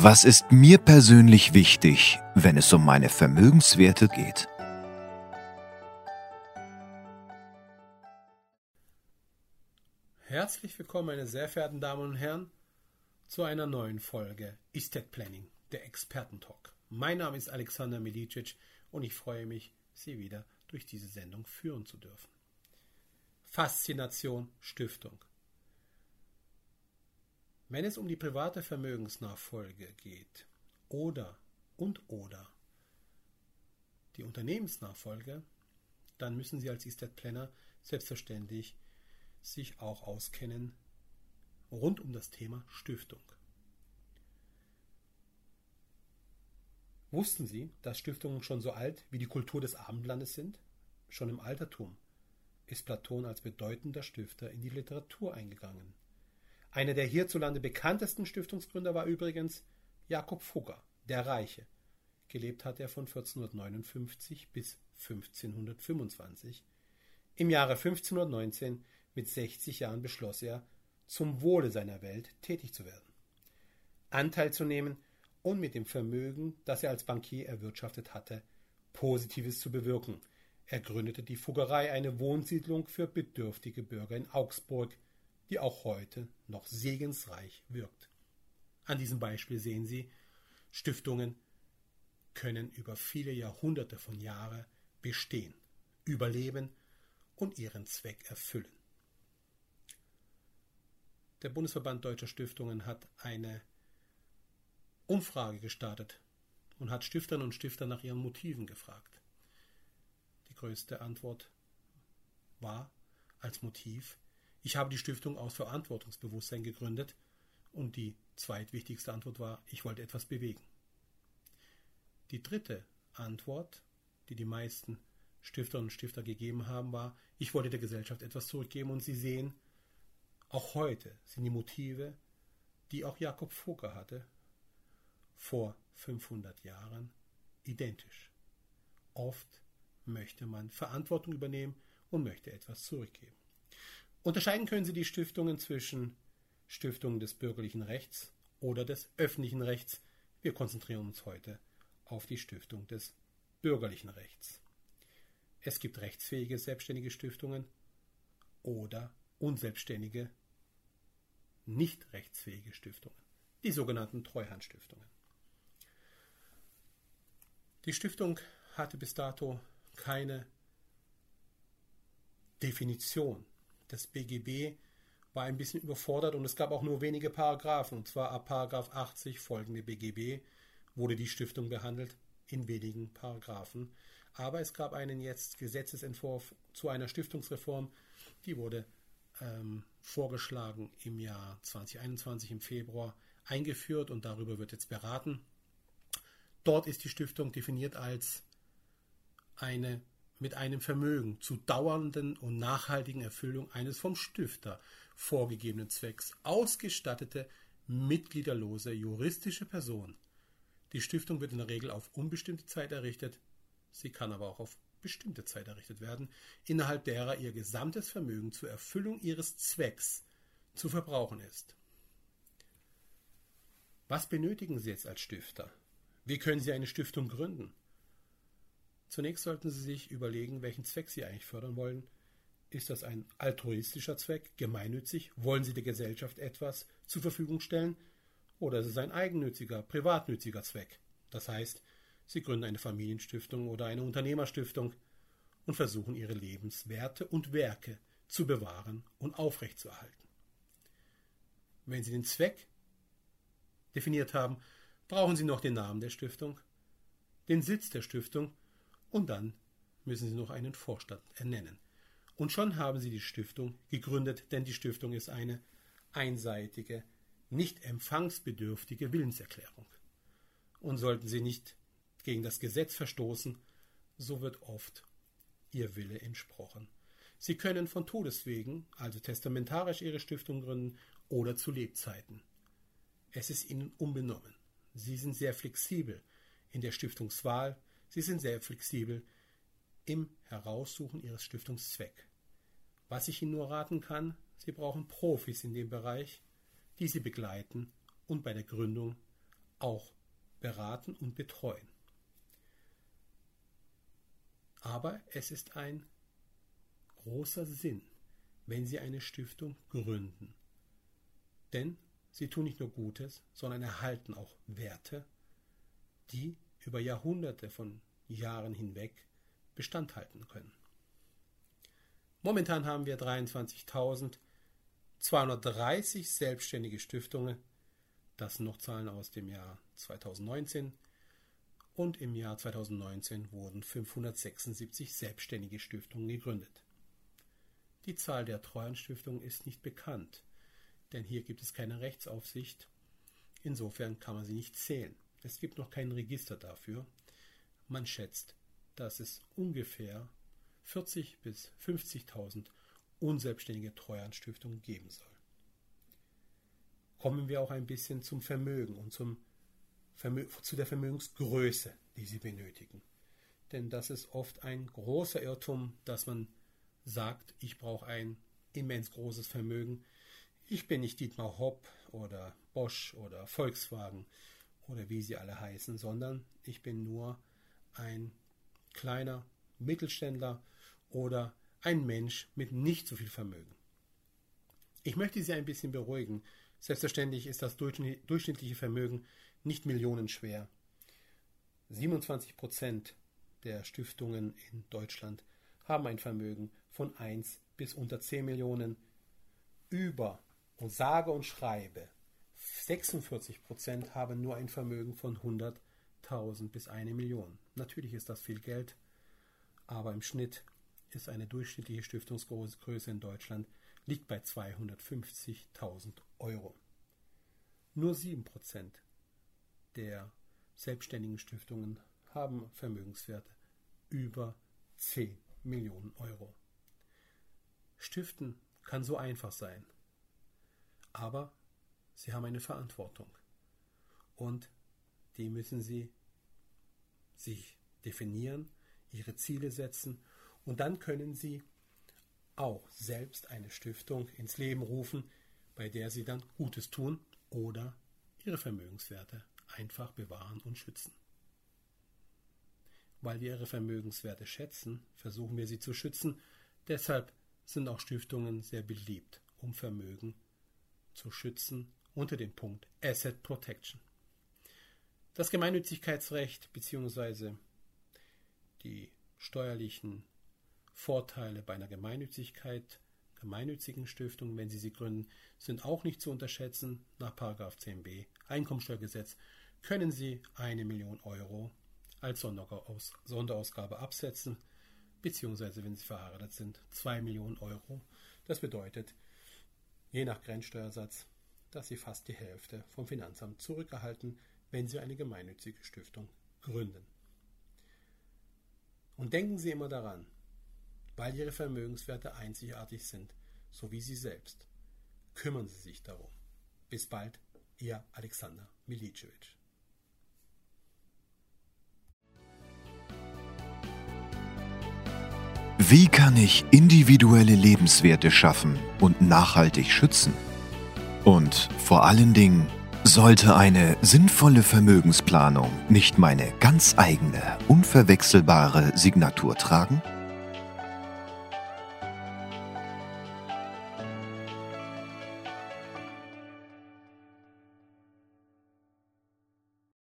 Was ist mir persönlich wichtig, wenn es um meine Vermögenswerte geht? Herzlich willkommen, meine sehr verehrten Damen und Herren, zu einer neuen Folge Estate Planning, der Expertentalk. Mein Name ist Alexander Milicic und ich freue mich, Sie wieder durch diese Sendung führen zu dürfen. Faszination Stiftung. Wenn es um die private Vermögensnachfolge geht oder und oder die Unternehmensnachfolge, dann müssen Sie als Estate Planner selbstverständlich sich auch auskennen rund um das Thema Stiftung. Wussten Sie, dass Stiftungen schon so alt wie die Kultur des Abendlandes sind? Schon im Altertum ist Platon als bedeutender Stifter in die Literatur eingegangen. Einer der hierzulande bekanntesten Stiftungsgründer war übrigens Jakob Fugger, der Reiche. Gelebt hat er von 1459 bis 1525. Im Jahre 1519 mit 60 Jahren beschloss er, zum Wohle seiner Welt tätig zu werden, Anteil zu nehmen und mit dem Vermögen, das er als Bankier erwirtschaftet hatte, Positives zu bewirken. Er gründete die Fuggerei, eine Wohnsiedlung für bedürftige Bürger in Augsburg, die auch heute noch segensreich wirkt. An diesem Beispiel sehen Sie, Stiftungen können über viele Jahrhunderte von Jahren bestehen, überleben und ihren Zweck erfüllen. Der Bundesverband Deutscher Stiftungen hat eine Umfrage gestartet und hat Stiftern und Stifter nach ihren Motiven gefragt. Die größte Antwort war als Motiv, ich habe die Stiftung aus Verantwortungsbewusstsein gegründet und die zweitwichtigste Antwort war, ich wollte etwas bewegen. Die dritte Antwort, die die meisten Stifter und Stifter gegeben haben, war, ich wollte der Gesellschaft etwas zurückgeben und Sie sehen, auch heute sind die Motive, die auch Jakob Fugger hatte, vor 500 Jahren identisch. Oft möchte man Verantwortung übernehmen und möchte etwas zurückgeben. Unterscheiden können Sie die Stiftungen zwischen Stiftungen des bürgerlichen Rechts oder des öffentlichen Rechts. Wir konzentrieren uns heute auf die Stiftung des bürgerlichen Rechts. Es gibt rechtsfähige selbstständige Stiftungen oder unselbstständige, nicht rechtsfähige Stiftungen, die sogenannten Treuhandstiftungen. Die Stiftung hatte bis dato keine Definition. Das BGB war ein bisschen überfordert und es gab auch nur wenige Paragraphen. Und zwar ab Paragraph 80 folgende BGB wurde die Stiftung behandelt in wenigen Paragraphen. Aber es gab einen jetzt Gesetzesentwurf zu einer Stiftungsreform, die wurde ähm, vorgeschlagen im Jahr 2021 im Februar eingeführt und darüber wird jetzt beraten. Dort ist die Stiftung definiert als eine mit einem Vermögen zu dauernden und nachhaltigen Erfüllung eines vom Stifter vorgegebenen Zwecks ausgestattete mitgliederlose juristische Person. Die Stiftung wird in der Regel auf unbestimmte Zeit errichtet, sie kann aber auch auf bestimmte Zeit errichtet werden, innerhalb derer ihr gesamtes Vermögen zur Erfüllung ihres Zwecks zu verbrauchen ist. Was benötigen Sie jetzt als Stifter? Wie können Sie eine Stiftung gründen? Zunächst sollten Sie sich überlegen, welchen Zweck Sie eigentlich fördern wollen. Ist das ein altruistischer Zweck, gemeinnützig? Wollen Sie der Gesellschaft etwas zur Verfügung stellen? Oder ist es ein eigennütziger, privatnütziger Zweck? Das heißt, Sie gründen eine Familienstiftung oder eine Unternehmerstiftung und versuchen ihre Lebenswerte und Werke zu bewahren und aufrechtzuerhalten. Wenn Sie den Zweck definiert haben, brauchen Sie noch den Namen der Stiftung, den Sitz der Stiftung und dann müssen Sie noch einen Vorstand ernennen. Und schon haben Sie die Stiftung gegründet, denn die Stiftung ist eine einseitige, nicht empfangsbedürftige Willenserklärung. Und sollten Sie nicht gegen das Gesetz verstoßen, so wird oft ihr Wille entsprochen. Sie können von Todeswegen, also testamentarisch Ihre Stiftung gründen oder zu Lebzeiten. Es ist Ihnen unbenommen. Sie sind sehr flexibel in der Stiftungswahl, Sie sind sehr flexibel im Heraussuchen Ihres Stiftungszwecks. Was ich Ihnen nur raten kann, Sie brauchen Profis in dem Bereich, die Sie begleiten und bei der Gründung auch beraten und betreuen. Aber es ist ein großer Sinn, wenn Sie eine Stiftung gründen. Denn sie tun nicht nur Gutes, sondern erhalten auch Werte, die über Jahrhunderte von Jahren hinweg Bestand halten können. Momentan haben wir 23.230 selbstständige Stiftungen. Das sind noch Zahlen aus dem Jahr 2019. Und im Jahr 2019 wurden 576 selbstständige Stiftungen gegründet. Die Zahl der Treuhandstiftungen ist nicht bekannt, denn hier gibt es keine Rechtsaufsicht. Insofern kann man sie nicht zählen. Es gibt noch kein Register dafür. Man schätzt, dass es ungefähr 40.000 bis 50.000 unselbstständige Treuhandstiftungen geben soll. Kommen wir auch ein bisschen zum Vermögen und zum Vermö zu der Vermögensgröße, die Sie benötigen. Denn das ist oft ein großer Irrtum, dass man sagt, ich brauche ein immens großes Vermögen. Ich bin nicht Dietmar Hopp oder Bosch oder Volkswagen oder wie sie alle heißen, sondern ich bin nur ein kleiner Mittelständler oder ein Mensch mit nicht so viel Vermögen. Ich möchte Sie ein bisschen beruhigen. Selbstverständlich ist das durchschnittliche Vermögen nicht millionenschwer. 27 Prozent der Stiftungen in Deutschland haben ein Vermögen von 1 bis unter 10 Millionen. Über und sage und schreibe 46 Prozent haben nur ein Vermögen von 100.000 bis 1 Million. Natürlich ist das viel Geld, aber im Schnitt ist eine durchschnittliche Stiftungsgröße in Deutschland liegt bei 250.000 Euro. Nur 7 Prozent der selbstständigen Stiftungen haben Vermögenswerte über 10 Millionen Euro. Stiften kann so einfach sein, aber Sie haben eine Verantwortung und die müssen Sie sich definieren, Ihre Ziele setzen und dann können Sie auch selbst eine Stiftung ins Leben rufen, bei der Sie dann Gutes tun oder Ihre Vermögenswerte einfach bewahren und schützen. Weil wir ihre Vermögenswerte schätzen, versuchen wir sie zu schützen. Deshalb sind auch Stiftungen sehr beliebt, um Vermögen zu schützen unter dem Punkt Asset Protection. Das Gemeinnützigkeitsrecht bzw. die steuerlichen Vorteile bei einer Gemeinnützigkeit, gemeinnützigen Stiftung, wenn Sie sie gründen, sind auch nicht zu unterschätzen. Nach 10b Einkommensteuergesetz können Sie eine Million Euro als Sonderausgabe absetzen, beziehungsweise wenn Sie verheiratet sind, 2 Millionen Euro. Das bedeutet, je nach Grenzsteuersatz, dass Sie fast die Hälfte vom Finanzamt zurückerhalten, wenn Sie eine gemeinnützige Stiftung gründen. Und denken Sie immer daran, weil Ihre Vermögenswerte einzigartig sind, so wie Sie selbst, kümmern Sie sich darum. Bis bald, Ihr Alexander Milicevic. Wie kann ich individuelle Lebenswerte schaffen und nachhaltig schützen? Und vor allen Dingen, sollte eine sinnvolle Vermögensplanung nicht meine ganz eigene, unverwechselbare Signatur tragen?